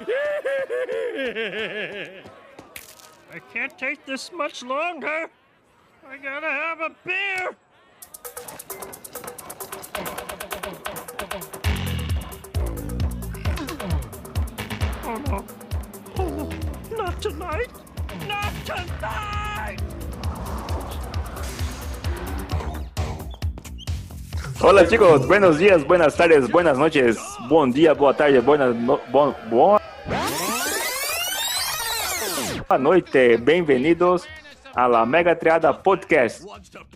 I can't take this much longer. I gotta have a beer. Oh no. Oh, not tonight. Not tonight. Hola chicos, buenos días, buenas tardes, buenas noches, buen día, boa tarde, buenas no, bon, boa noite, bem-vindos a la Mega Triada Podcast.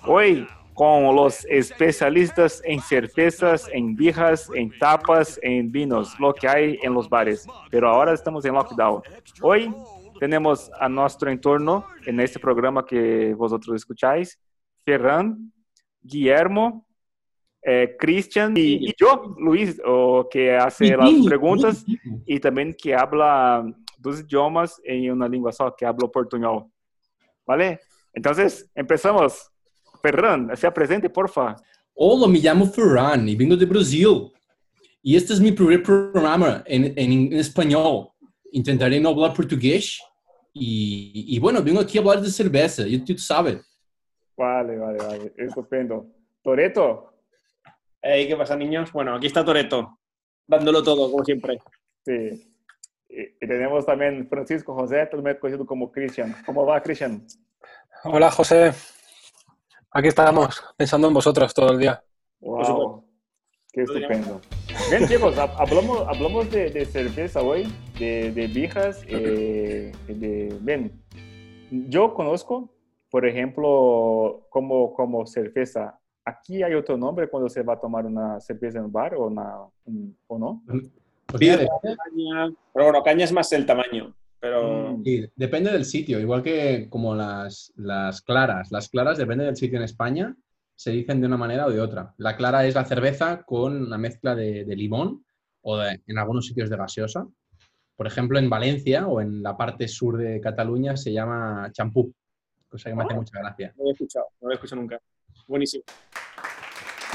Hoy con los especialistas en cervezas, en birras, en tapas, en vinos, lo que hay en los bares. Pero ahora estamos en lockdown. Hoy tenemos a nuestro entorno en este programa que vosotros escucháis, Ferran, Guillermo, eh, Christian y, y yo, Luis, o que hace las preguntas y también que habla dos idiomas en una lengua só, que habla portuñol. ¿Vale? Entonces, empezamos. Ferran, se presente, porfa. Hola, me llamo Ferran y vengo de Brasil. Y este es mi primer programa en, en, en español. Intentaré no hablar portugués. Y, y, bueno, vengo aquí a hablar de cerveza, y tú sabes. Vale, vale, vale. Estupendo. Toreto. Hey, ¿Qué pasa, niños? Bueno, aquí está Toreto, dándolo todo, como siempre. Sí. Y, tenemos también Francisco José, también conocido como Christian. ¿Cómo va, Christian? Hola, José. Aquí estamos, pensando en vosotros todo el día. Wow. Qué estupendo. Bien, chicos, hablamos, hablamos de, de cerveza hoy, de, de viejas. Eh, de, bien, yo conozco, por ejemplo, como, como cerveza. ¿Aquí hay otro nombre cuando se va a tomar una cerveza en un bar o, una, o no? Caña, pero bueno, caña es más el tamaño. Pero... Sí, depende del sitio, igual que como las, las claras. Las claras, depende del sitio en España, se dicen de una manera o de otra. La clara es la cerveza con una mezcla de, de limón o de, en algunos sitios de gaseosa. Por ejemplo, en Valencia o en la parte sur de Cataluña se llama champú, cosa que me hace mucha gracia. No lo he escuchado, no lo he escuchado nunca. Buenísimo.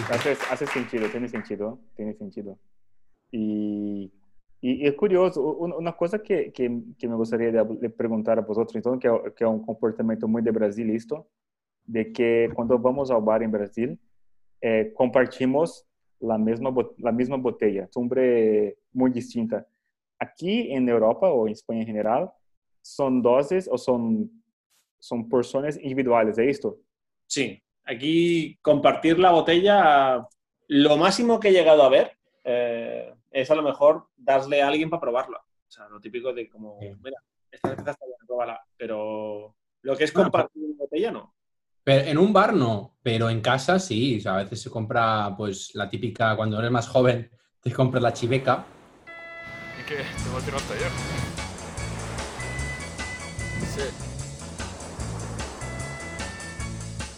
Hace, hace sentido, tiene sentido, tiene sentido. Y, y, y es curioso, una cosa que, que, que me gustaría de, a vosotros, então, que é, que é um comportamento muito de Brasil de que quando vamos ao bar em Brasil, eh, compartimos a mesma a mesma botella, sombre muito distinta. Aqui em Europa ou em Espanha em geral, são doses ou são são porções individuais, é? Sí, aquí compartir la botella, lo máximo que he llegado a ver eh, es a lo mejor darle a alguien para probarla. O sea, lo típico de como, sí. mira, esta cerveza está buena, pruébala. Pero lo que es compartir una botella, no. Pero en un bar no, pero en casa sí. O sea, a veces se compra, pues, la típica, cuando eres más joven, te compras la chiveca. ¿Y qué? ¿Te va a tirar taller? Sí.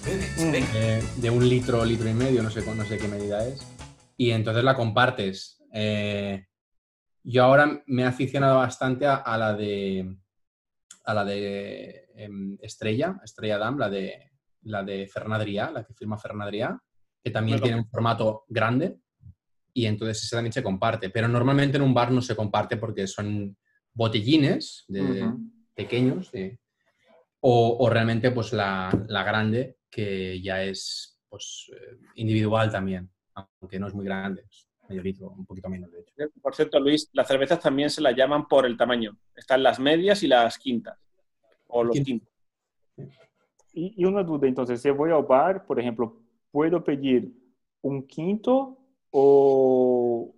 Eh, de un litro, litro y medio, no sé, no sé qué medida es. Y entonces la compartes. Eh, yo ahora me he aficionado bastante a, a la de a la de eh, Estrella, Estrella Damm, la de la de Fernadrià, la que firma Fernadrià, que también bueno, tiene un formato grande y entonces ese también se comparte. Pero normalmente en un bar no se comparte porque son botellines de, uh -huh. pequeños de, o, o, realmente pues la, la, grande que ya es pues, individual también, aunque no es muy grande, medio litro, un poquito menos de hecho. Por cierto, Luis, las cervezas también se las llaman por el tamaño. Están las medias y las quintas, o los quintos. Y, y una duda, entonces, si voy al bar, por ejemplo, ¿puedo pedir un quinto o,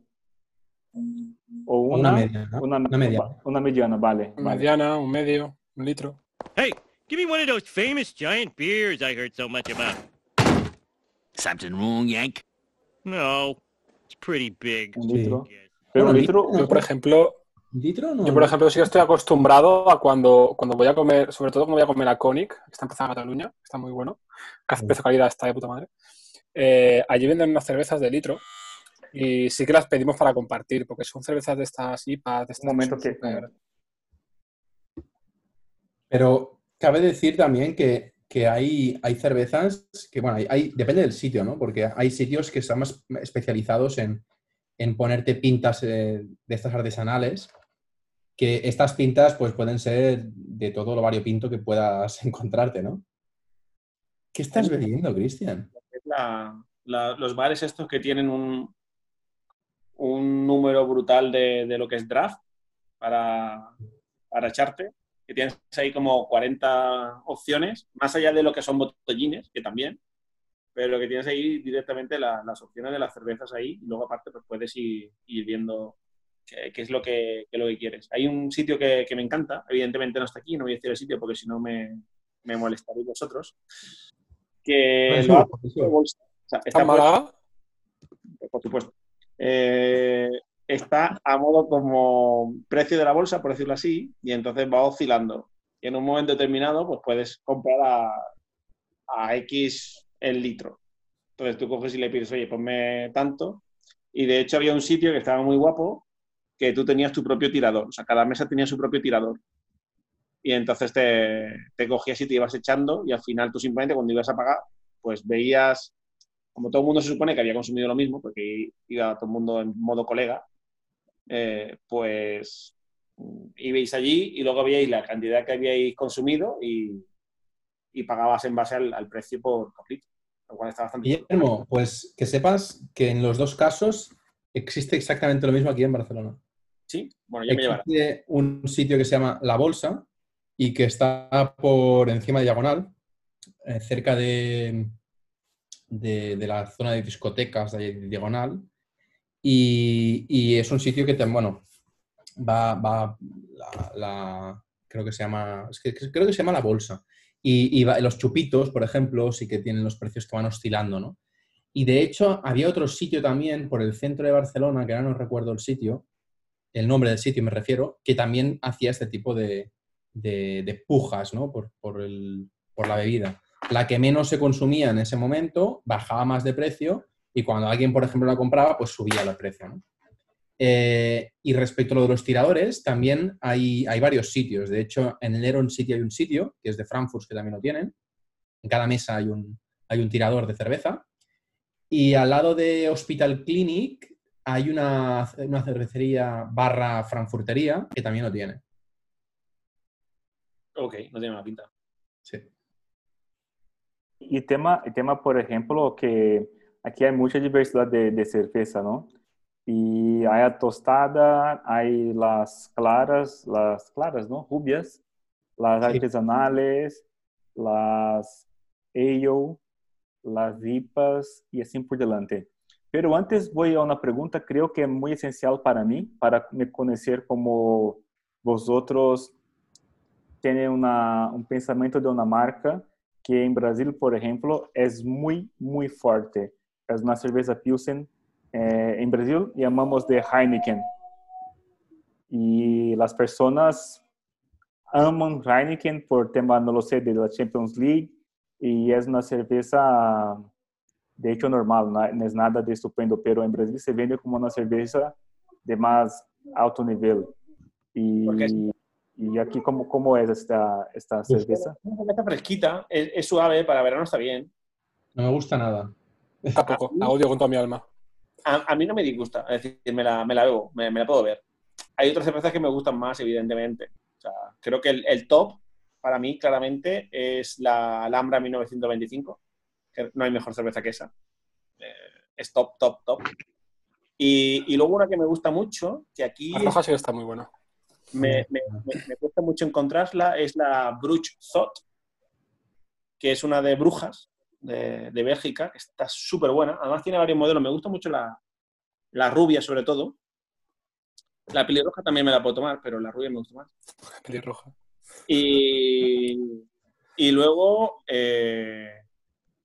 o una, una, mediana, una, una, mediana. Una mediana, vale. Una vale. mediana, un medio, un litro. Hey, give me one of those famous giant beers I heard so much about. Something wrong, Yank? No, it's pretty big. Un litro. Pero un litro, Yo, por ejemplo, ¿Litro no? yo, por ejemplo, sí que estoy acostumbrado a cuando, cuando voy a comer, sobre todo cuando voy a comer a Conic, que está empezando en Cataluña, que está muy bueno, que hace precio calidad está de puta madre. Eh, allí venden unas cervezas de litro y sí que las pedimos para compartir, porque son cervezas de estas IPAs, de Un momento que... Pero cabe decir también que, que hay, hay, cervezas que, bueno, hay, hay, depende del sitio, ¿no? Porque hay sitios que están más especializados en, en ponerte pintas eh, de estas artesanales que estas pintas pues pueden ser de todo lo variopinto que puedas encontrarte, ¿no? ¿Qué estás bebiendo, Cristian? Los bares estos que tienen un, un número brutal de, de lo que es draft para, para echarte, que tienes ahí como 40 opciones, más allá de lo que son botellines, que también, pero que tienes ahí directamente la- las opciones de las cervezas ahí y luego aparte pues puedes ir, ir viendo qué, qué es lo que, qué es lo que quieres. Hay un sitio que, que me encanta, evidentemente no está aquí, no voy a decir el sitio porque si no me, me molestaréis vosotros, que Pues lo pues sí. O sea, ¿Está por supuesto. Eh, está a modo como precio de la bolsa, por decirlo así, y entonces va oscilando. Y en un momento determinado, pues puedes comprar a, a X el litro. Entonces tú coges y le pides, oye, ponme tanto. Y de hecho había un sitio que estaba muy guapo, que tú tenías tu propio tirador. O sea, cada mesa tenía su propio tirador. Y entonces te, te cogías y te ibas echando, y al final tú simplemente cuando ibas a pagar, pues veías como todo el mundo se supone que había consumido lo mismo, porque iba todo el mundo en modo colega, eh, pues mm, ibais allí y luego veíais la cantidad que habíais consumido y, y pagabas en base al, al precio por por litro, lo cual está bastante. Guillermo, pues que sepas que en los dos casos existe exactamente lo mismo aquí en Barcelona. Sí, bueno, ya me llevará. Existe un sitio que se llama La Bolsa y que está por encima de Diagonal, eh, cerca de, de, de la zona de discotecas de Diagonal. Y, es un sitio que, te- bueno, va, va la, la- creo que se llama, es que- creo que se llama La Bolsa. Y, y va- los chupitos, por ejemplo, sí que tienen los precios que van oscilando, ¿no? Y de hecho, había otro sitio también por el centro de Barcelona, que ahora no recuerdo el sitio, el nombre del sitio me refiero, que también hacía este tipo de, de- de pujas, ¿no? Por, por el- por la bebida. La que menos se consumía en ese momento bajaba más de precio y cuando alguien, por ejemplo, la compraba, pues subía el precio, ¿no? Eh, y respecto a lo de los tiradores, también hay, hay varios sitios. De hecho, en el Eron City hay un sitio, que es de Frankfurt, que también lo tienen. En cada mesa hay un, hay un tirador de cerveza. Y al lado de Hospital Clinic hay una, una cervecería barra frankfurtería que también lo tiene. Ok, no tiene mala pinta. Sí. Y tema, y tema, por ejemplo, que aquí hay mucha diversidad de, de cerveza, ¿no? Y hay a tostada, hay las claras, las claras, ¿no? Rubias, las Sí. artesanales, las ale, las IPAs y así por delante. Pero antes voy a una pregunta, creo que es muy esencial para mí, para me conocer como vosotros tienen una, un pensamiento de una marca que en Brasil, por ejemplo, es muy, muy fuerte. Es una cerveza Pilsen. eh, en Brasil llamamos de Heineken. Y las personas aman Heineken por tema, no lo sé, de la Champions League. Y es una cerveza, de hecho, normal, no, no es nada de estupendo, pero en Brasil se vende como una cerveza de más alto nivel. Y, es- y aquí, ¿cómo, cómo es esta, esta cerveza? Una cerveza fresquita, es, es suave, para verano está bien. No me gusta nada. Tampoco. La odio con toda mi alma. A, a mí no me disgusta, es decir, me la, me la bebo, me, me la puedo ver. Hay otras cervezas que me gustan más, evidentemente. O sea, creo que el, el top, para mí, claramente, es la Alhambra 1925, que no hay mejor cerveza que esa. Eh, es top, top, top. Y, y luego una que me gusta mucho, que aquí La roja sí está muy buena. me, me- me- me cuesta mucho encontrarla, es la Bruch Zot, que es una de brujas de, de Bélgica, que está súper buena. Además tiene varios modelos, me gusta mucho la, la rubia sobre todo. La pelirroja también me la puedo tomar, pero la rubia me gusta más. Pelirroja. Y, y luego eh,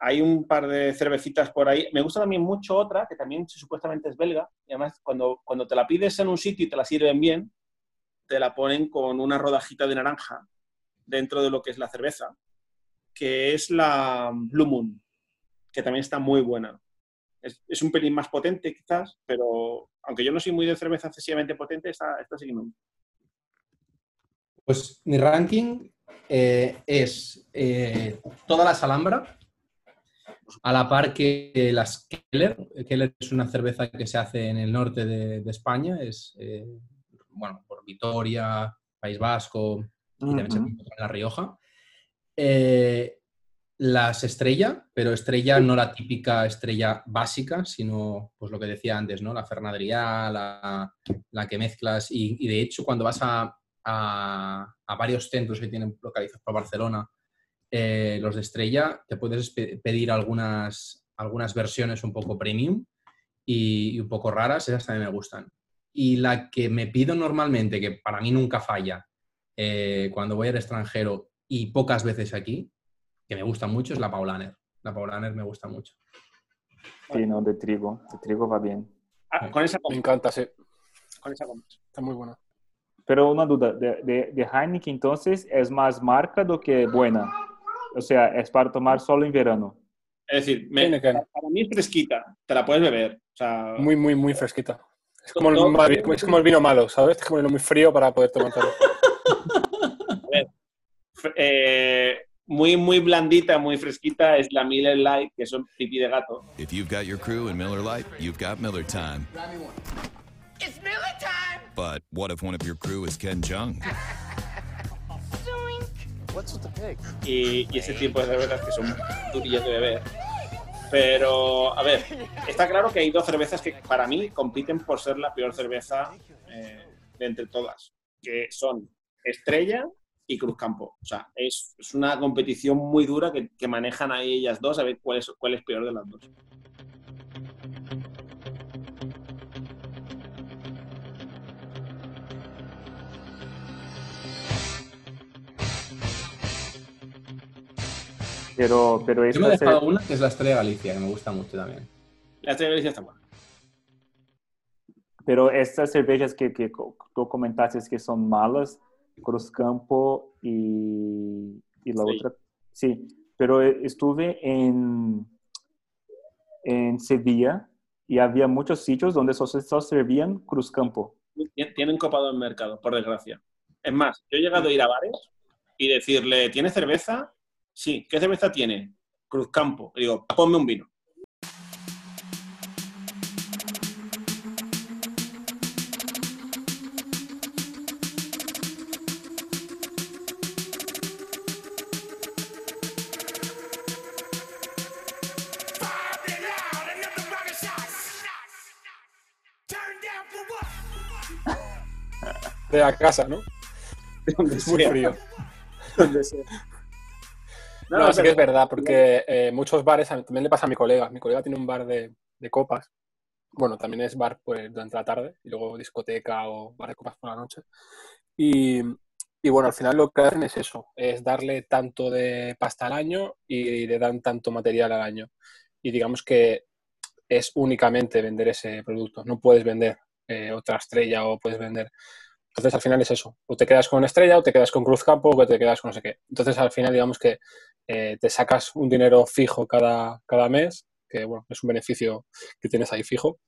hay un par de cervecitas por ahí. Me gusta también mucho otra, que también supuestamente es belga. Y además, cuando, cuando te la pides en un sitio y te la sirven bien, te la ponen con una rodajita de naranja dentro de lo que es la cerveza, que es la Blue Moon, que también está muy buena. Es, es un pelín más potente quizás, pero aunque yo no soy muy de cerveza excesivamente potente, esta, esta sí que me gusta. Pues mi ranking eh, es eh, toda la Alhambra, a la par que las Keller. Keller es una cerveza que se hace en el norte de, de España, es, eh, bueno, por Vitoria, País Vasco y también se en La Rioja. Eh, las estrella, pero estrella no la típica estrella básica, sino pues lo que decía antes, ¿no? La Fernadrià, la, la que mezclas. Y, y de hecho, cuando vas a, a- a varios centros que tienen localizados por Barcelona, eh, los de estrella, te puedes pe- pedir algunas, algunas versiones un poco premium y, y un poco raras, esas también me gustan. Y la que me pido normalmente, que para mí nunca falla, eh, cuando voy al extranjero y pocas veces aquí, que me gusta mucho, es la Paulaner. La Paulaner me gusta mucho. Sí, no, de trigo. De trigo va bien. Ah, con esa Me encanta, sí. con esa. Está muy buena. Pero una duda, de, de, de Heineken entonces es más marca do que buena. O sea, es para tomar solo en verano. Es decir, me- Heineken. para mí es fresquita, te la puedes beber. O sea, Muy, muy, muy fresquita. Es como, el, es como el vino malo, ¿sabes? Es como el muy frío para poder tomártelo. eh, muy, muy blandita, muy fresquita es la Miller Light, que son pipí de gato. If you've got your crew in Miller Lite, you've got Miller time. It's Miller time! But what if one of your crew is Ken Jung? y, y ese tipo de cervezas que son durillas de beber. Pero, a ver, está claro que hay dos cervezas que para mí compiten por ser la peor cerveza eh, de entre todas, que son Estrella y Cruzcampo. O sea, es, es una competición muy dura que, que manejan ahí ellas dos a ver cuál es, cuál es peor de las dos. Pero, pero Yo me he dejado una que es la Estrella Galicia, que me gusta mucho también. La Estrella Galicia está buena. pero estas cervejas que, que tú comentaste que son malas, Cruzcampo y, y la Sí. otra, sí, pero eh, estuve en, en Sevilla y había muchos sitios donde solo, servían Cruzcampo. Tien- Tienen copado el mercado, por desgracia. Es más, yo he llegado a ir a bares y decirle, ¿tiene cerveza? Sí, ¿qué cerveza tiene? Cruzcampo. Y digo, ponme un vino. De la casa, ¿no? Donde Muy sea, frío. donde sea. No, No, no, sí que es verdad, porque eh, muchos bares, también le pasa a mi colega. Mi colega tiene un bar de, de copas. Bueno, también es bar pues, durante la tarde y luego discoteca o bar de copas por la noche. Y, y bueno, al final lo que hacen es eso, es darle tanto de pasta al año y le dan tanto material al año. Y digamos que es únicamente vender ese producto. No puedes vender eh, otra estrella o puedes vender... Entonces al final es eso. O te quedas con estrella o te quedas con Cruzcampo o te quedas con no sé qué. Entonces al final digamos que eh, te sacas un dinero fijo cada, cada mes, que bueno, es un beneficio que tienes ahí fijo,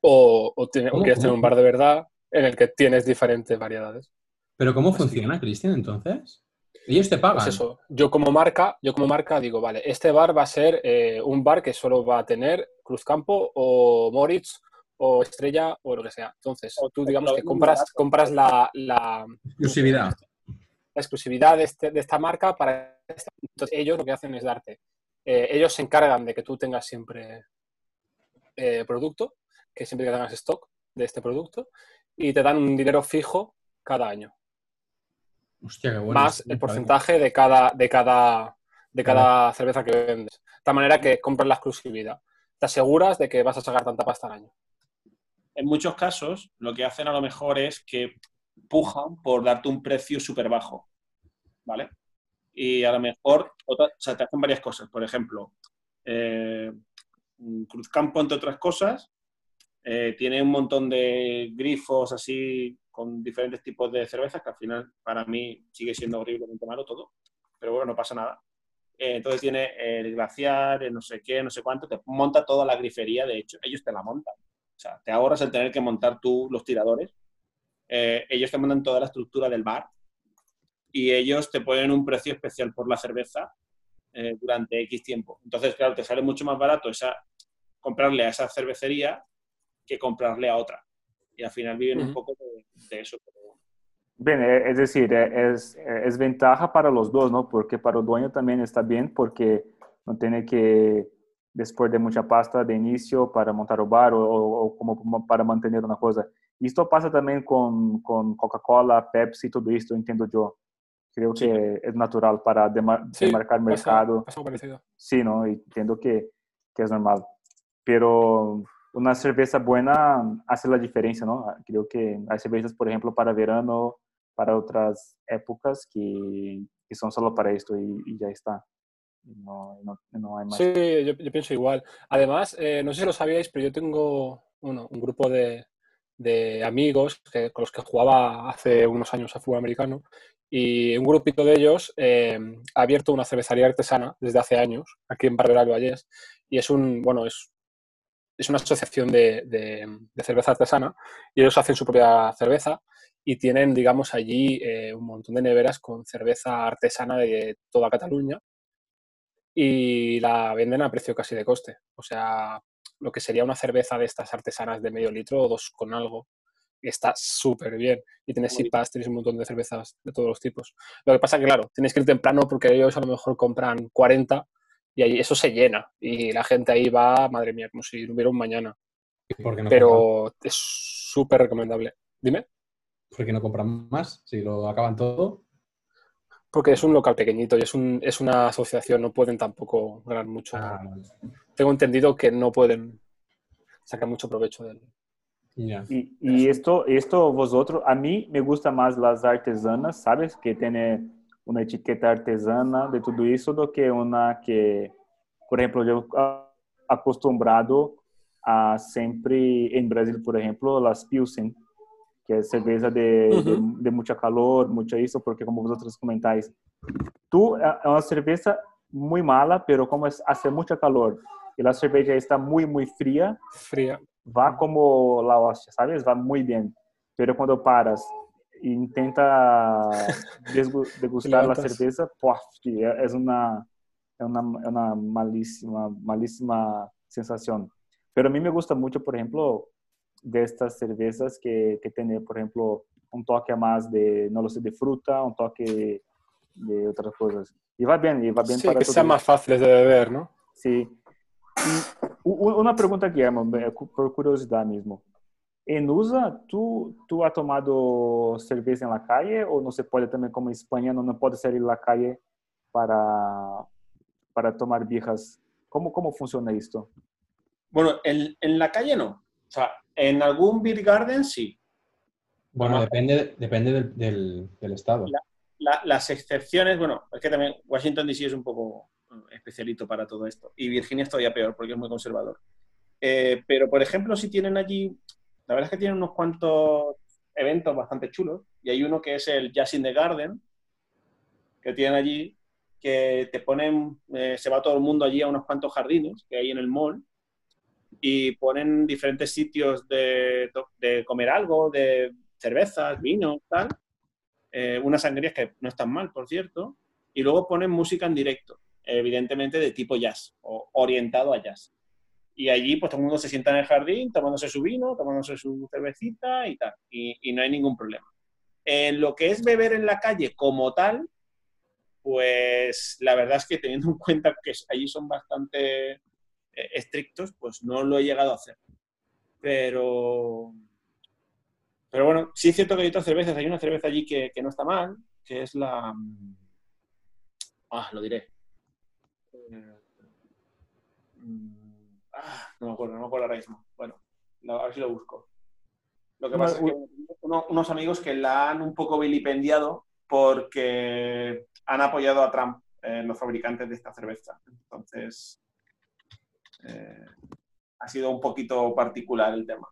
o, o, tiene- o quieres tener un bar de verdad en el que tienes diferentes variedades. Pero ¿cómo Así funciona, Cristian, entonces? Ellos te pagan. Pues eso, yo como marca, yo como marca digo, vale, este bar va a ser eh, un bar que solo va a tener Cruzcampo o Moritz o Estrella o lo que sea. Entonces, O- tú digamos que compras, compras la, la, Exclusividad. la exclusividad de, este- de esta marca para esta- entonces ellos lo que hacen es darte eh, ellos se encargan de que tú tengas siempre eh, producto que siempre que tengas stock de este producto y te dan un dinero fijo cada año. Hostia, qué bueno. más el porcentaje de cada de cada de cada cerveza que vendes. De tal manera que compras la exclusividad. Te aseguras de que vas a sacar tanta pasta al año En muchos casos, lo que hacen a lo mejor es que pujan por darte un precio súper bajo. ¿Vale? Y a lo mejor, otra- o sea, te hacen varias cosas. Por ejemplo, eh, Cruzcampo, entre otras cosas, eh, tiene un montón de grifos así con diferentes tipos de cervezas, que al final para mí sigue siendo horriblemente malo todo, pero bueno, no pasa nada. Eh, entonces tiene el glaciar, el no sé qué, no sé cuánto, te monta toda la grifería, de hecho, ellos te la montan. O sea, te ahorras el tener que montar tú los tiradores. Eh, ellos te montan toda la estructura del bar y ellos te ponen un precio especial por la cerveza eh, durante X tiempo. Entonces, claro, te sale mucho más barato esa, comprarle a esa cervecería que comprarle a otra. Y al final viven un Ujú. poco de, de eso. Pero, Bien, eh, es decir, eh, es, es ventaja para los dos, ¿no? Porque para el dueño también está bien porque no tiene que, después de mucha pasta de inicio para montar el bar o, o- o como para mantener una cosa. Y esto pasa también con, con Coca-Cola, Pepsi, todo esto, entiendo yo. Creo que es natural para demar- Sí, demarcar pasa- mercado. pasa parecido. Sí, ¿no? Y entiendo que, que es normal. Pero una cerveza buena hace la diferencia, ¿no? Creo que hay cervezas, por ejemplo, para verano, para otras épocas que, que son solo para esto y, y ya está. No, hay más. Sí, yo, pienso igual. Además, eh, no sé si lo sabíais, pero yo tengo uno, un grupo de, de amigos que- con los que jugaba hace unos años a fútbol americano y un grupito de ellos eh, ha abierto una cervecería artesana desde hace años aquí en Barberá del Vallés y es un, bueno, es, es una asociación de, de- de cerveza artesana y ellos hacen su propia cerveza y tienen, digamos, allí eh, un montón de neveras con cerveza artesana de toda Cataluña y la venden a precio casi de coste. O sea, lo que sería una cerveza de estas artesanas de medio litro o dos con algo. Está súper bien. Y tienes IPAs, tienes un montón de cervezas de todos los tipos. Lo que pasa que, claro, tienes que ir temprano porque ellos a lo mejor compran 40 y ahí eso se llena. Y la gente ahí va, madre mía, como si hubiera un mañana. ¿Y por qué no compran- Pero es súper recomendable. Dime. por qué no compran más? Si lo acaban todo. Porque es un local pequeñito y es, un, es una asociación, no pueden tampoco ganar mucho. Ah, vale. Tengo entendido que no pueden sacar mucho provecho de él. Ya. Y, y esto, esto vosotros, a mí me gusta más las artesanas, ¿sabes? Que tiene una etiqueta artesana de todo eso, do que una que, por ejemplo, yo acostumbrado a siempre, en Brasil, por ejemplo, las Pilsen, que es cerveza de, de, de mucha calor, mucho eso, porque como vosotros comentáis, tú, é é uma cerveza muy mala, pero como hace mucha calor y la cerveza está muy, muy fría, Fría. va como la hostia, ¿sabes? Va muy bien. Pero cuando paras e intenta degustar la Levantas. cerveza, ¡puf! sí, es una, es una, es una malísima, malísima sensación. Pero a mí me gusta mucho, por ejemplo, de estas cervezas que, que tiene, por ejemplo, un toque más de, no lo sé, de fruta, un toque de otras cosas. Y va bien, y va bien Sí, para que sean más fáciles de beber, ¿no? Sí. Y una pregunta, Guillermo, por curiosidad mismo. En USA, ¿tú, ¿tú has tomado cerveza en la calle o no se puede también, como en España, no, no puede salir a la calle para, para tomar birras? ¿Cómo, ¿Cómo funciona esto? Bueno, en, en la calle no. O sea, en algún beer garden sí. Bueno, depende, depende del, del- del estado. La- las excepciones, bueno, es que también Washington DC es un poco eh, especialito para todo esto. Y Virginia es todavía peor porque es muy conservador. Eh, pero, por ejemplo, si tienen allí, la verdad es que tienen unos cuantos eventos bastante chulos. Y hay uno que es el Jazz in the Garden, que tienen allí, que te ponen, eh, se va todo el mundo allí a unos cuantos jardines que hay en el mall y ponen diferentes sitios de, comer algo, de cervezas, vino, tal. Eh, unas sangrías que no están mal, por cierto. Y luego ponen música en directo, evidentemente de tipo jazz o orientado a jazz. Y allí, pues todo el mundo se sienta en el jardín tomándose su vino, tomándose su cervecita y tal. Y, no hay ningún problema. En lo que es beber en la calle como tal, pues la verdad es que teniendo en cuenta que allí son bastante estrictos, pues no lo he llegado a hacer. Pero, pero bueno, sí es cierto que hay otras cervezas. Hay una cerveza allí que, que no está mal, que es la... mm, Ah, lo diré. Eh, mm, ah, no me acuerdo, no me acuerdo ahora mismo. Bueno, a ver si lo busco. Lo que pasa es que uno- unos amigos que la han un poco vilipendiado porque han apoyado a Trump, eh, los fabricantes de esta cerveza. Entonces, eh, ha sido un poquito particular el tema.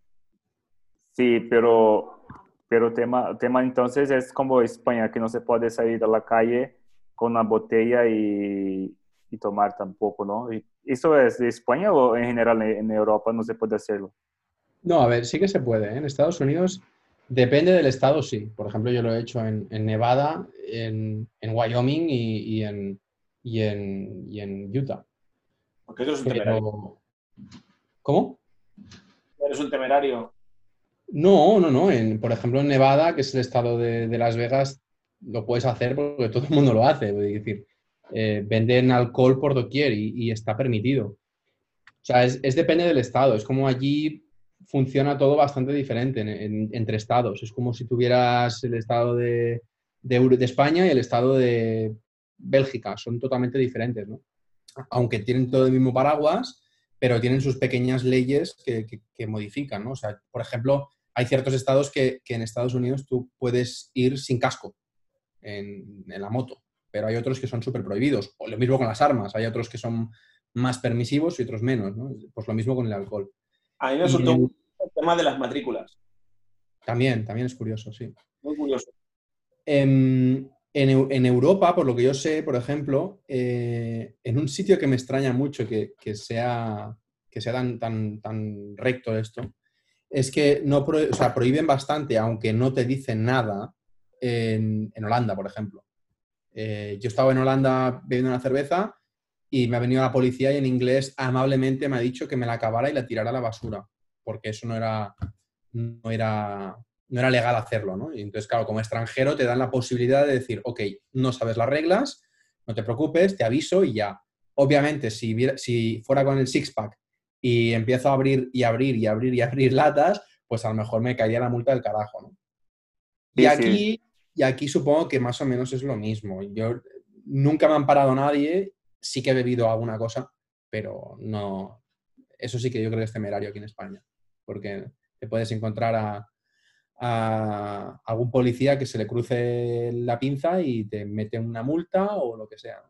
Sí, pero, pero tema, tema entonces es como España, que no se puede salir a la calle con una botella y, y tomar tampoco, ¿no? ¿Eso es de España o en general en, en Europa no se puede hacerlo? No, a ver, sí que se puede. ¿eh? En Estados Unidos, depende del estado, sí. Por ejemplo, yo lo he hecho en, en Nevada, en, en Wyoming y, y en, y, en, y en Utah. Porque eso es un temerario. ¿Cómo? Eres un temerario. No, no, no. En, por ejemplo, en Nevada, que es el estado de, de Las Vegas, lo puedes hacer porque todo el mundo lo hace. Es decir, eh, venden alcohol por doquier y, y está permitido. O sea, es, es depende del estado. Es como allí funciona todo bastante diferente en- en- entre estados. Es como si tuvieras el estado de, de España y el estado de Bélgica. Son totalmente diferentes, ¿no? Aunque tienen todo el mismo paraguas, pero tienen sus pequeñas leyes que, que- que modifican, ¿no? O sea, por ejemplo, hay ciertos estados que, que en Estados Unidos tú puedes ir sin casco en, en la moto, pero hay otros que son súper prohibidos. O lo mismo con las armas, hay otros que son más permisivos y otros menos, ¿no? Pues lo mismo con el alcohol. A mí me resultó el tema de las matrículas. También, también es curioso, sí. Muy curioso. En, en Eu- en Europa, por lo que yo sé, por ejemplo, eh, en un sitio que me extraña mucho que, sea, tan, recto esto, es que prohíben bastante, aunque no te dicen nada, en, en Holanda, por ejemplo. Eh, yo estaba en Holanda bebiendo una cerveza y me ha venido la policía y en inglés amablemente me ha dicho que me la acabara y la tirara a la basura, porque eso no era, no era, no era legal hacerlo, ¿no? Y entonces, claro, como extranjero te dan la posibilidad de decir, ok, no sabes las reglas, no te preocupes, te aviso y ya. Obviamente, si, fuera con el six-pack y empiezo a abrir y abrir y abrir y abrir latas, pues a lo mejor me caería la multa del carajo, ¿no? Y sí. aquí, y aquí supongo que más o menos es lo mismo. Yo nunca me han parado nadie, sí que he bebido alguna cosa, pero no. Eso sí que yo creo que es temerario aquí en España, porque te puedes encontrar a, a algún policía que se le cruce la pinza y te mete una multa o lo que sea.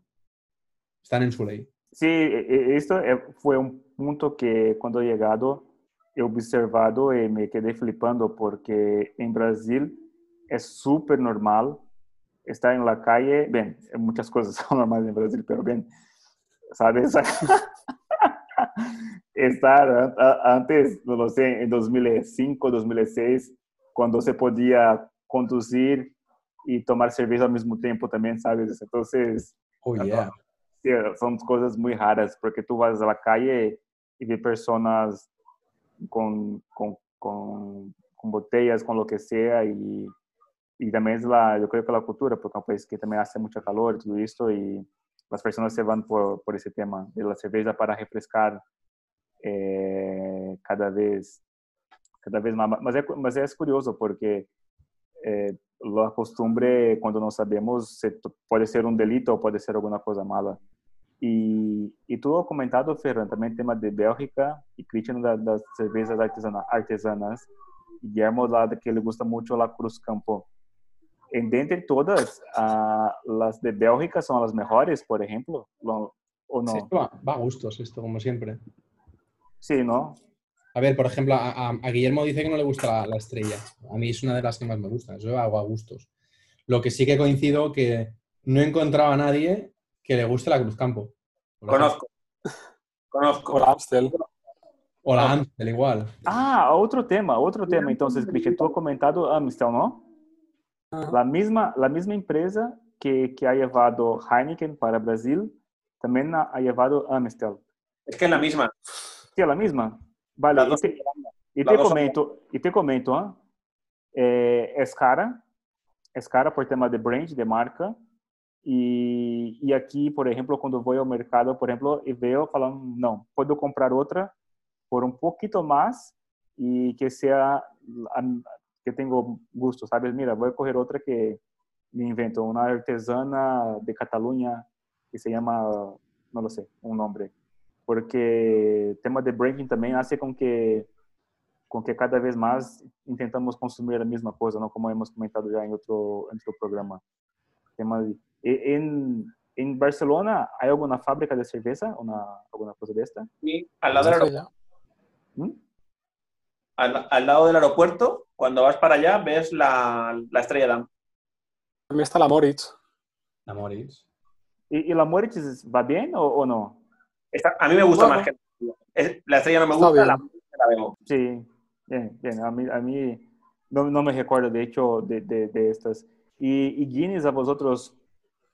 Están en su ley. Sí, e- e- esto eh, fue un punto que cuando he llegado he observado y me quedé flipando porque en Brasil es súper normal estar en la calle, bien, muchas cosas son normales en Brasil, pero bien, ¿sabes? estar antes, no lo sé, en 2005, 2006, cuando se podía conducir y tomar cerveza al mismo tiempo también, ¿sabes? Entonces, Oh, Claro. yeah. Sí, son cosas muy raras, porque tú vas a la calle y ves personas con, con, con, con botellas, con lo que sea, y, y también es la, yo creo que la cultura, porque es un país que también hace mucho calor y todo esto, y las personas se van por, por ese tema de la cerveza para refrescar eh, cada vez cada vez más. Mas é, mas é curioso, porque eh, la costumbre, cuando no sabemos, se, puede ser un delito o puede ser alguna cosa mala. Y, y tú has comentado, Ferran, también el tema de Bélgica y Cristian de las cervezas artesana, artesanas. Guillermo, la de que le gusta mucho la Cruz Campo. En de entre todas, ah, las de Bélgica son las mejores, por ejemplo, ¿Lo- ¿o no? Sí, va, va a gustos esto, como siempre. Sí, ¿no? A ver, por ejemplo, a, a- a Guillermo dice que no le gusta la, la estrella. A mí es una de las que más me gusta. Yo hago a gustos. Lo que sí que coincido que no he encontrado a nadie que le guste la Cruz Campo. Conozco. Conozco. Hola, Amstel. O la Amstel igual. Ah, otro tema, otro tema. Entonces, Cristian, tú has comentado Amstel, ¿no? La misma, la misma empresa que, que ha llevado Heineken para Brasil también ha, ha llevado Amstel. Es que es la misma. Sí, la misma. Vale, Las y dos te, son y Las te dos son comento, y te comento, ¿ah? Eh, es cara, es cara por tema de brand, de marca. Y, y aquí, por ejemplo, cuando voy al mercado, por ejemplo, y veo falando, no, puedo comprar otra por un poquito más y que sea, am- que tengo gusto, ¿sabes? Mira, voy a coger otra que me invento, una artesana de Cataluña que se llama, no lo sé, un nombre. Porque el tema de branding también hace con que com que cada vez mais intentamos consumir a mesma coisa, não como hemos comentado já em outro, outro programa. Tema de, em, em Barcelona, há alguma fábrica de cerveja? Uma, alguma coisa desta? Y al lado, del aer- Estrella. ¿Mm? al, al lado del aeropuerto, cuando vas para allá, ves la, la estrella Damm. También está la Moritz. La Moritz. E, e la Moritz va bem ou, ou não? Esta- a mí me gusta Bueno. más que es- la estrella no me gusta, bien. la, la bebo. Sim, bem, bem, a mim, a mim não, não me recordo de hecho de, de, de estas. E, e Guinness a vosotros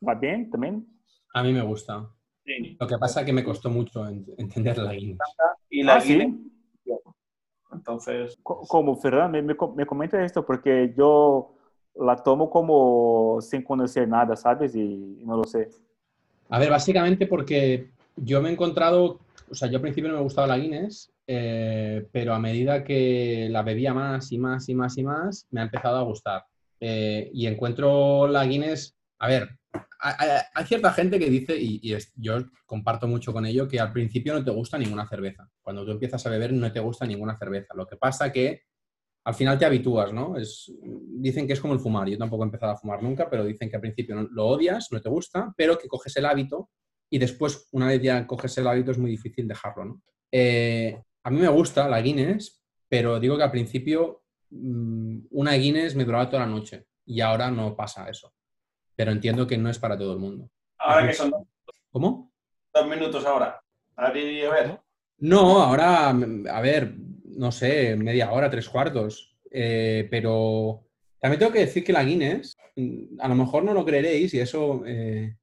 va bem também? A mí me gusta. Sí. Lo que pasa es que me costó mucho en- entender la Guinness. Y la Ah, sí? Guinness, Entonces, Co- Como Ferran, me, me, me comenta esto porque yo la tomo como sin conocer nada, ¿sabes? Y, y no lo sé. A ver, básicamente porque yo me he encontrado, o sea, yo al principio no me gustaba la Guinness, eh, pero a medida que la bebía más y más y más y más, me ha empezado a gustar. Eh, y encuentro la Guinness, a ver, hay, cierta gente que dice, y, es- yo comparto mucho con ello, que al principio no te gusta ninguna cerveza. Cuando tú empiezas a beber no te gusta ninguna cerveza. Lo que pasa que al final te habitúas, ¿no? Es, dicen que es como el fumar. Yo tampoco he empezado a fumar nunca, pero dicen que al principio lo odias, no te gusta, pero que coges el hábito y después, una vez ya coges el hábito, es muy difícil dejarlo, ¿no? Eh, a mí me gusta la Guinness, pero digo que al principio mm, una Guinness me duraba toda la noche y ahora no pasa eso. Pero entiendo que no es para todo el mundo. ahora que son dos, ¿Cómo? dos minutos ahora. Ahora y a ver. No, ahora, mm, a ver, no sé, media hora, tres cuartos. Eh, pero también tengo que decir que la Guinness, mm, a lo mejor no lo creeréis, y eso eh,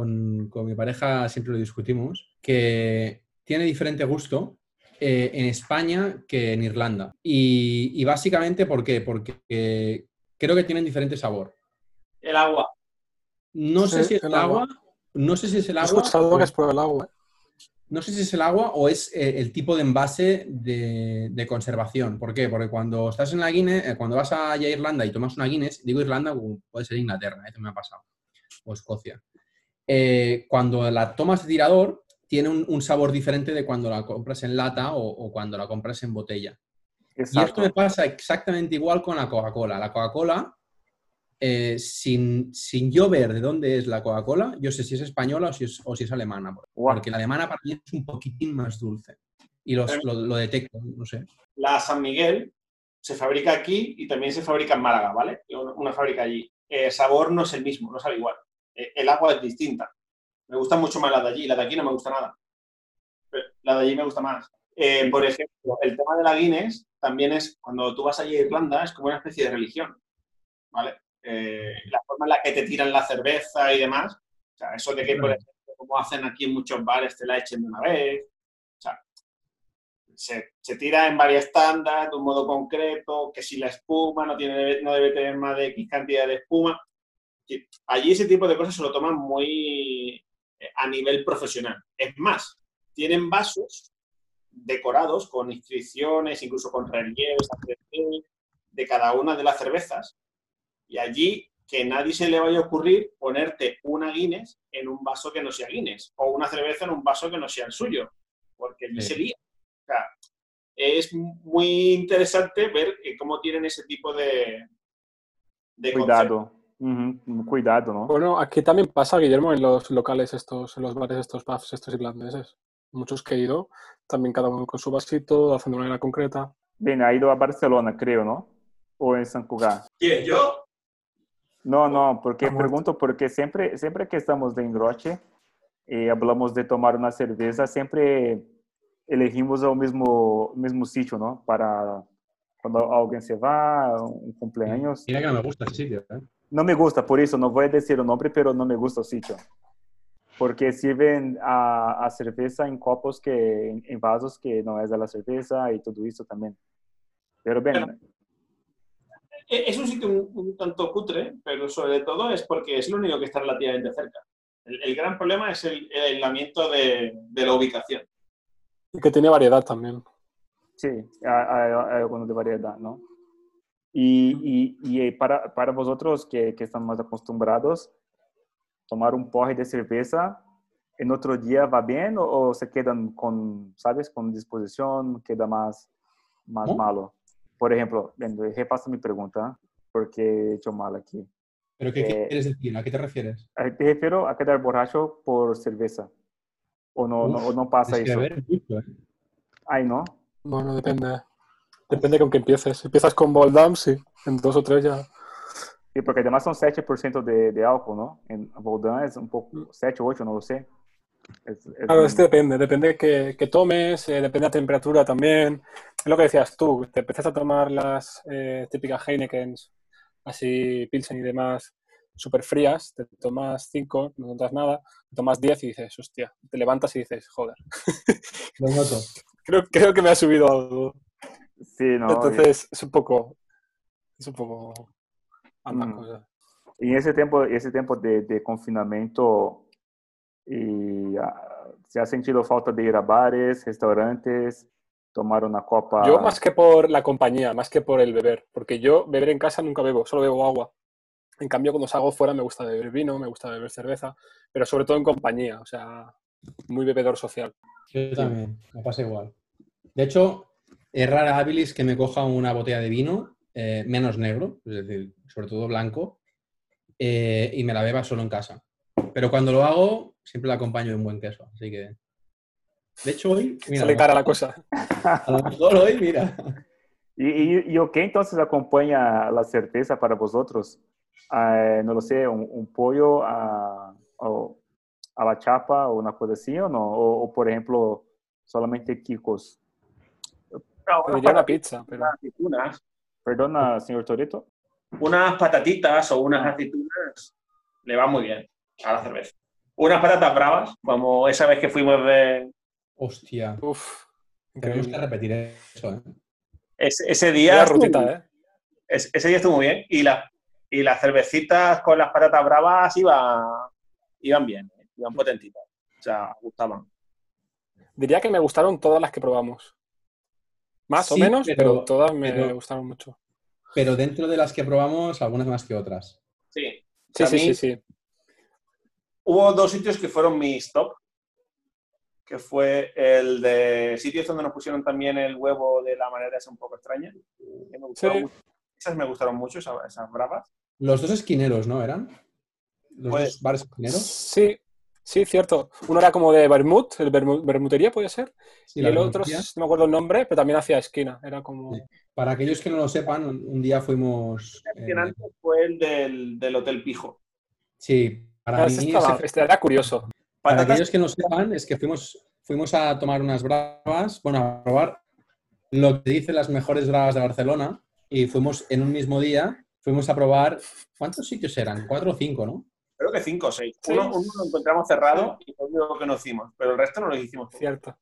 con, con mi pareja siempre lo discutimos, que tiene diferente gusto eh, en España que en Irlanda. Y, y básicamente, ¿por qué? Porque eh, creo que tienen diferente sabor. El agua. No sé si es el agua, no sé si es el He agua. escuchado o- que es por el agua. ¿eh? no sé si es el agua o es eh, el tipo de envase de, de conservación. ¿Por qué? Porque cuando estás en la Guinness, eh, cuando vas allá a Irlanda y tomas una Guinness, digo Irlanda, puede ser Inglaterra, ¿eh? me ha pasado, o Escocia. Eh, cuando la tomas de tirador, tiene un, un sabor diferente de cuando la compras en lata o, o cuando la compras en botella. Y esto Exacto. me pasa exactamente igual con la Coca-Cola. La Coca-Cola, eh, sin, sin yo ver de dónde es la Coca-Cola, yo sé si es española o si es, o si es alemana. Guau. Porque la alemana para mí es un poquitín más dulce. Y los- lo, lo detecto, no sé. La San Miguel se fabrica aquí y también se fabrica en Málaga, ¿vale? Una, una fábrica allí. El sabor no es el mismo, no sabe igual. Eh, El agua es distinta. Me gusta mucho más la de allí. La de aquí no me gusta nada. Pero La de allí me gusta más. Eh, por ejemplo, el tema de la Guinness también es, cuando tú vas allí a Irlanda, es como una especie de religión, ¿vale? Eh, la forma en la que te tiran la cerveza y demás. O sea, eso de que, por ejemplo, como hacen aquí en muchos bares, te la echen de una vez. O sea, se, se tira en varias tandas de un modo concreto, que si la espuma no, tiene, no debe tener más de X cantidad de espuma. Allí ese tipo de cosas se lo toman muy eh, a nivel profesional. Es más, tienen vasos decorados con inscripciones, incluso con relieves de cada una de las cervezas. Y allí que nadie se le vaya a ocurrir ponerte una Guinness en un vaso que no sea Guinness o una cerveza en un vaso que no sea el suyo, porque allí Sí. se lía. O sea, es muy interesante ver eh, cómo tienen ese tipo de, de. Cuidado. Cuidado, ¿no? Bueno, aquí también pasa, Guillermo, en los locales estos, en los bares estos pubs estos irlandeses. Muchos que he ido, también cada uno con su vasito, haciendo una manera concreta. Bien, ha ido a Barcelona, creo, ¿no? O en San Cugat. ¿Quién? ¿Yo? No, no, porque pregunto porque siempre, siempre que estamos de engroche y hablamos de tomar una cerveza, siempre elegimos el mismo, mismo sitio, ¿no? Para cuando alguien se va, un cumpleaños. Mira que no me gusta ese sitio. ¿eh? No me gusta, por eso no voy a decir el nombre, pero no me gusta el sitio. Porque sirven a, a cerveza en copos que, en, en vasos que no es de la cerveza y todo eso también. Pero bien, Eh, Es un sitio un, un tanto cutre, pero sobre todo es porque es lo único que está relativamente cerca. El, el gran problema es el, el aislamiento de, de la ubicación. Y que tiene variedad también. Sí, hay, hay, hay algunos de variedad, ¿no? Y, y, y para, para vosotros que, que están más acostumbrados, tomar un porre de cerveza en otro día va bien o, o se quedan con, ¿sabes? Con disposición, queda más, más ¿Cómo? malo. Por ejemplo, repasa mi pregunta, porque he hecho mal aquí. ¿Pero qué, qué Eh, quieres decir? ¿A qué te refieres? Eh, Te refiero a quedar borracho por cerveza. ¿O no, no, Uf, o no pasa Es que eso? es mucho, ¿eh? Ay, ¿no? Bueno, depende. Depende con qué empieces. Si empiezas con Voldam, sí. En dos o tres ya. Sí, porque además son 7% de, de álcool, ¿no? En Voldan es un poco, 7, 8, no lo sé. Es, es Claro, un- es que depende. Depende que, que tomes, eh, depende de la temperatura también. Es lo que decías tú. Te empiezas a tomar las eh, típicas Heinekens, así Pilsen y demás, súper frías. Te tomas cinco, no notas nada. Te tomas 10 y dices, hostia. Te levantas y dices, joder. Lo noto. Creo, creo que me ha subido algo. Sí, no. Entonces es un poco. Es un poco. ambas Mm. cosas. E esse tempo, esse tempo de, de confinamento, e, ah, ¿se ha sentido falta de ir a bares, restaurantes, tomar una copa? Yo más que por la compañía, más que por el beber, porque yo beber en casa nunca bebo, solo bebo agua. En cambio, cuando salgo fuera me gusta beber vino, me gusta beber cerveza, pero sobre todo en compañía, o sea, muy bebedor social. Yo también, me pasa igual. De hecho, es rara habilis que me coja una botella de vino, eh, menos negro, es decir, sobre todo blanco, eh, y me la beba solo en casa. Pero cuando lo hago, siempre la acompaño de un buen queso. Así que. De hecho, hoy. Mira, Sale cara la cosa. a lo mejor hoy, mira. O que entonces acompanha a certeza para vosotros? Ah, não sei, um, um pollo a, a la chapa ou uma coisa assim ou não? Ou, ou, por exemplo, solamente quicos? No, Te unas diría una pizza, pero aceitunas, Perdona, senhor Torito? unas patatitas o unas aceitunas le va muy bien a la cerveza. Unas patatas bravas, como esa vez que fuimos de Hostia. uff, Tenemos que repetir eso, ¿eh? ese, ese día. Vaya estuvo muy rutita, bien. ¿eh? Es- ese día estuvo muy bien. Y, la- y las cervecitas con las patatas bravas iba- iban bien, ¿eh? iban potentitas. O sea, gustaban. Diría que me gustaron todas las que probamos. Más o menos, pero- pero, todas me pero- gustaron mucho. Pero dentro de las que probamos, algunas más que otras. Sí. Sí, sí, mí- sí, sí. Hubo dos sitios que fueron mis top, que fue el de sitios donde nos pusieron también el huevo de la manera esa un poco extraña. que me gustaron Sí. mucho. Esas me gustaron mucho, esas, esas bravas. Los dos esquineros, ¿no? ¿Eran? Los Pues- dos bares esquineros. Sí, sí, cierto. Uno era como de Bermud, el Bermu- Bermutería puede ser. Sí, y el otro, no me acuerdo el nombre, pero también hacía esquina. Era como. Sí. Para aquellos que no lo sepan, un día fuimos. eh, Impresionante fue el del, del Hotel Pijo. sí, para mí. estaba- ese- este era curioso. Para Patatas- aquellos que no sepan, es que fuimos, fuimos a tomar unas bravas, bueno, a probar lo que dicen las mejores bravas de Barcelona y fuimos en un mismo día, fuimos a probar, ¿cuántos sitios eran? Cuatro o cinco, ¿no? Creo que cinco o seis. Sí. Uno, uno lo encontramos cerrado y fue lo que nos hicimos, pero el resto no lo hicimos. Cierto.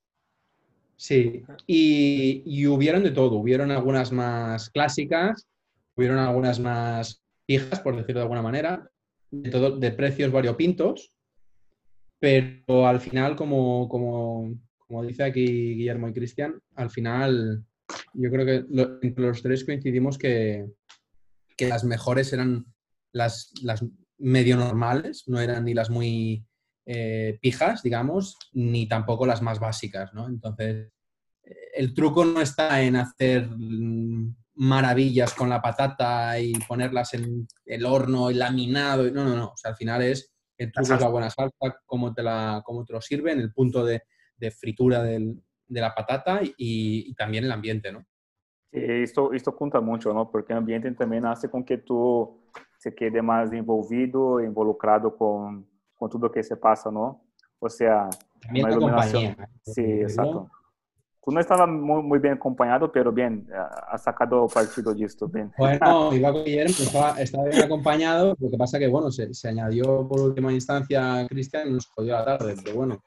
Sí, y, y hubieron de todo, hubieron algunas más clásicas, hubieron algunas más fijas, por decirlo de alguna manera, de, todo, de precios variopintos, pero al final, como, como, como dice aquí Guillermo y Cristian, al final yo creo que lo- entre los tres coincidimos que, que las mejores eran las, las medio normales, no eran ni las muy eh, pijas, digamos, ni tampoco las más básicas, ¿no? Entonces, el truco no está en hacer mm, maravillas con la patata y ponerlas en el horno y laminado, no, no, no, o sea, al final es, el truco es la buena salsa, cómo te, la, cómo te lo sirven, el punto de, de fritura del- de la patata y, y también el ambiente, ¿no? E Isto, isto conta muito, não? Porque o ambiente também hace com que tu se quede mais envolvido, involucrado com, com tudo que se passa, não? Ou seja, iluminación. compañía. sí, Digo, exacto. Tú no estabas muy, muy bien acompañado, pero bien, has sacado partido de esto, bien. Bueno, iba con Guillermo, estaba, estaba bien acompañado, lo que pasa que, bueno, se, se añadió por última instancia Cristian y nos jodió la tarde, pero bueno,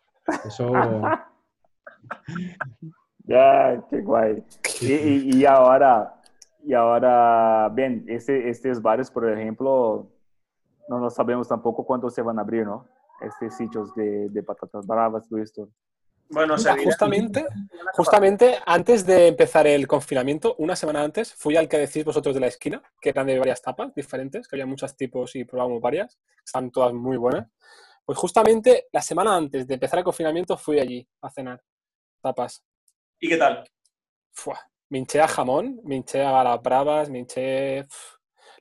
eso... Ya, qué guay. Y, y, y ahora, y ahora, bien, este, estos bares, por ejemplo, no lo sabemos tampoco cuándo se van a abrir, ¿no? Estos sitios de, de patatas bravas, todo esto. Bueno, Mira, justamente, justamente antes de empezar el confinamiento, una semana antes, fui al que decís vosotros de la esquina, que eran de varias tapas diferentes, que había muchos tipos y probamos varias, están todas muy buenas. Pues justamente la semana antes de empezar el confinamiento fui allí a cenar tapas. ¿Y qué tal? Fua, me hinché a jamón, me hinché a las bravas, me hinché...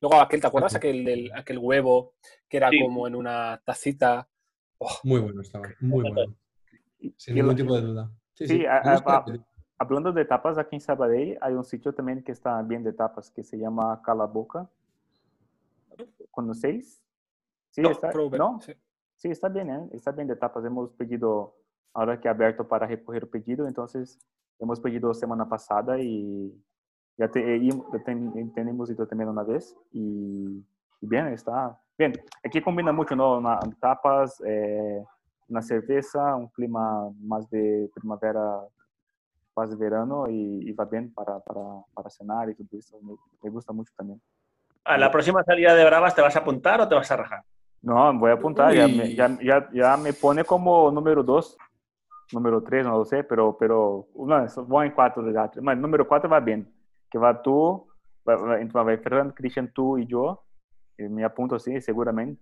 Luego aquel, ¿te acuerdas? Aquel, del- aquel huevo que era Sí. como en una tacita. Muy bueno estaba, muy bueno, sin ningún tipo de duda. Sí, Sí, sí, a- a-. Hablando de tapas, aquí en Sabadell hay un sitio también que está bien de tapas, que se llama Cala Boca. ¿Conocéis? Sí, No, está, probé, ¿no? sí. Sí, está bien, ¿eh? está bien de tapas. Hemos pedido, ahora que ha abierto para recoger el pedido, entonces hemos pedido semana pasada y ya, te, eh, ya ten- tenemos ido también una vez y, y bien, está bien. Aquí combina mucho, ¿no? Una- tapas, eh, una cerveza, un clima más de primavera faz de verano y, y va bien para, para, para cenar y todo eso. Me, me gusta mucho también. ¿A la próxima salida de Bravas te vas a apuntar o te vas a rajar? No, voy a apuntar, ya me, ya, ya, ya me pone como número 2, número 3, no lo sé, pero, pero no, vou em 4 de dados. Mas número 4 vai bem, que vai tu, vai, vai, então vai Fernando, Christian, tu e eu, e me apunto assim, seguramente.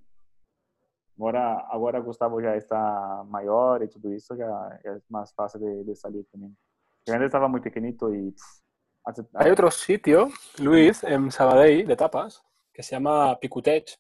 Agora, agora Gustavo já está maior e tudo isso, já é mais fácil de, de salir também. Eu ainda estava muito pequenito e... Hay otro sitio, Luis, en Sabadell, de tapas, que se llama Picutech,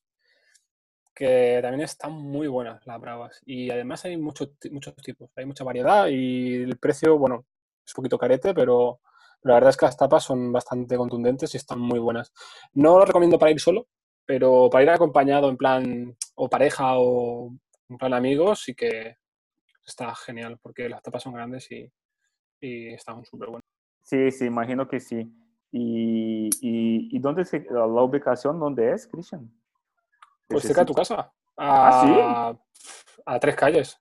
que también están muy buenas las bravas. Y además hay muchos, muchos tipos, hay mucha variedad y el precio, bueno, es un poquito carete, pero la verdad es que las tapas son bastante contundentes y están muy buenas. No lo recomiendo para ir solo, pero para ir acompañado en plan o pareja o en plan amigos sí que está genial porque las tapas son grandes y, y están súper buenas. Sí, sí, imagino que sí. ¿Y, y, y dónde se, la ubicación dónde es, Christian? Pues cerca de tu casa. ¿Ah, A, a tres calles.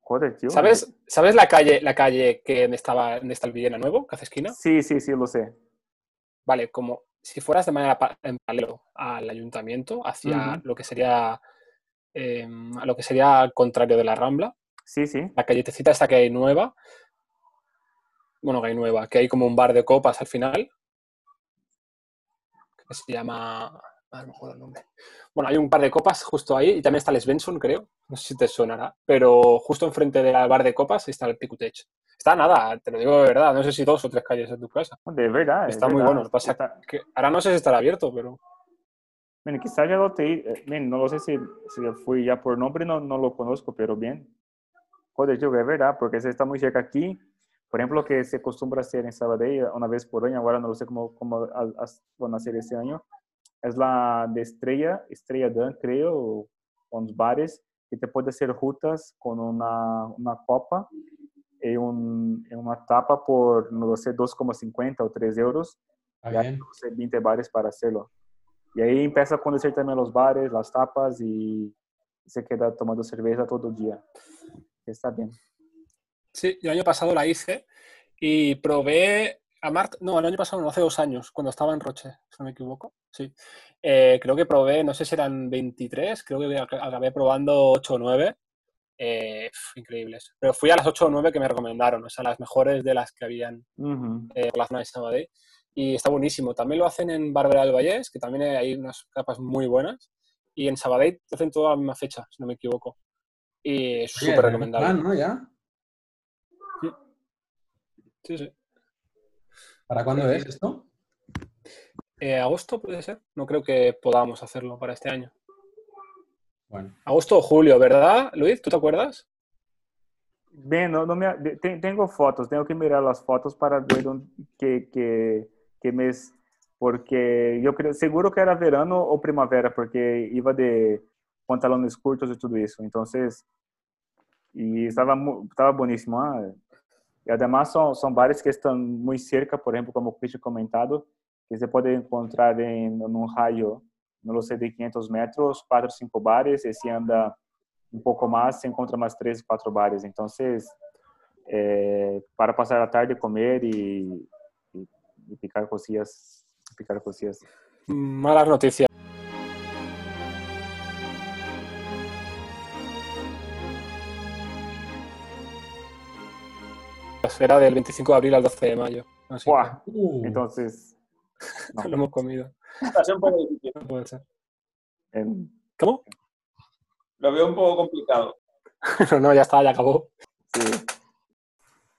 Joder, tío. ¿Sabes, ¿Sabes la calle, la calle que donde estaba, está el Villena Nuevo, que hace esquina? Sí, sí, sí, lo sé. Vale, como si fueras de manera pa- en paralelo al ayuntamiento, hacia lo que sería em, a lo que sería al contrario de la Rambla, Sí, sí. la calletecita esta que hay nueva, bueno, que hay nueva, que hay como un bar de copas al final, que se llama, ah, no me acuerdo el nombre. Bueno, hay un par de copas justo ahí y también está el Svensson, creo, no sé si te sonará, pero justo enfrente del bar de copas está el Picutech. Está nada, te lo digo de verdad, no sé si dos o tres calles de tu casa. De verdad. Está es muy verdad. bueno, pasa Está- que ahora no sé si estará abierto, pero Bueno, quizás ya lo te... eh, bien, no lo sé si, si fui ya por nombre, no, no lo conozco, pero bien. Joder, tío, es verdad, porque se está muy cerca aquí. Por ejemplo, que se acostumbra hacer en Sabadell una vez por año, ahora no lo sé cómo, cómo a- a- van a hacer este año, es la de Estrella, Estrella Dan, creo, con los bares, que te puede hacer rutas con una, una copa y, un, y una tapa por, no sé, 2,50 o 3 euros. Está y hay bien. no sé, 20 bares para hacerlo. Y ahí empieza a conocer también los bares, las tapas y se queda tomando cerveza todo el día. Está bien. Sí, yo el año pasado la hice y probé a Mart, no, el año pasado no, hace dos años, cuando estaba en Roche, si no me equivoco. Sí. Eh, creo que probé, no sé si eran 23, creo que ac- acabé probando 8 o 9. eh, increíbles. Pero fui a las 8 o 9 que me recomendaron, o sea, las mejores de las que habían eh, por la zona de Sabadell. Y está buenísimo. También lo hacen en Barberà del Vallès, que también hay unas capas muy buenas. Y en Sabadell lo hacen toda la misma fecha, si no me equivoco. Y súper recomendable. plan, ¿no? ¿Ya? Sí, sí. ¿Para cuándo es esto? Eh, ¿Agosto puede ser? No creo que podamos hacerlo para este año. Bueno. Agosto o julio, ¿verdad, Luis? ¿Tú te acuerdas? Bien, no, no me, tengo fotos, tengo que mirar las fotos para ver qué, qué, qué mes, porque yo creo, seguro que era verano o primavera, porque iba de pantalones cortos y todo eso. Entonces, y estaba, estaba buenísimo. ah. Y además son, son bares que están muy cerca, por ejemplo, como Cristian comentado, que se puede encontrar en, en un rayo, no lo sé, de 500 metros, cuatro o cinco bares, y si anda un poco más, se encuentra más tres, cuatro bares. Entonces, eh, para pasar la tarde, comer y, y- y picar cosillas, picar cosillas. Malas noticias. Era del 25 de abril al 12 de mayo. Así que ¡Buah! Uh, Entonces, no. no lo hemos comido. Un poco difícil. No puede ser. em, ¿Cómo? Lo veo un poco complicado. No, no, ya está, ya acabó. sí,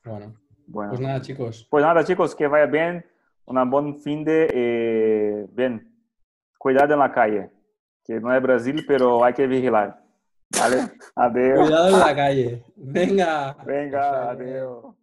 bueno. bueno. Pues nada, chicos. Pues nada, chicos, que vaya bien. Un buen fin de... eh, bien, cuidado en la calle, que no es Brasil, pero hay que vigilar. ¿Vale? Adiós. Cuidado en la calle. Venga. Venga, adiós.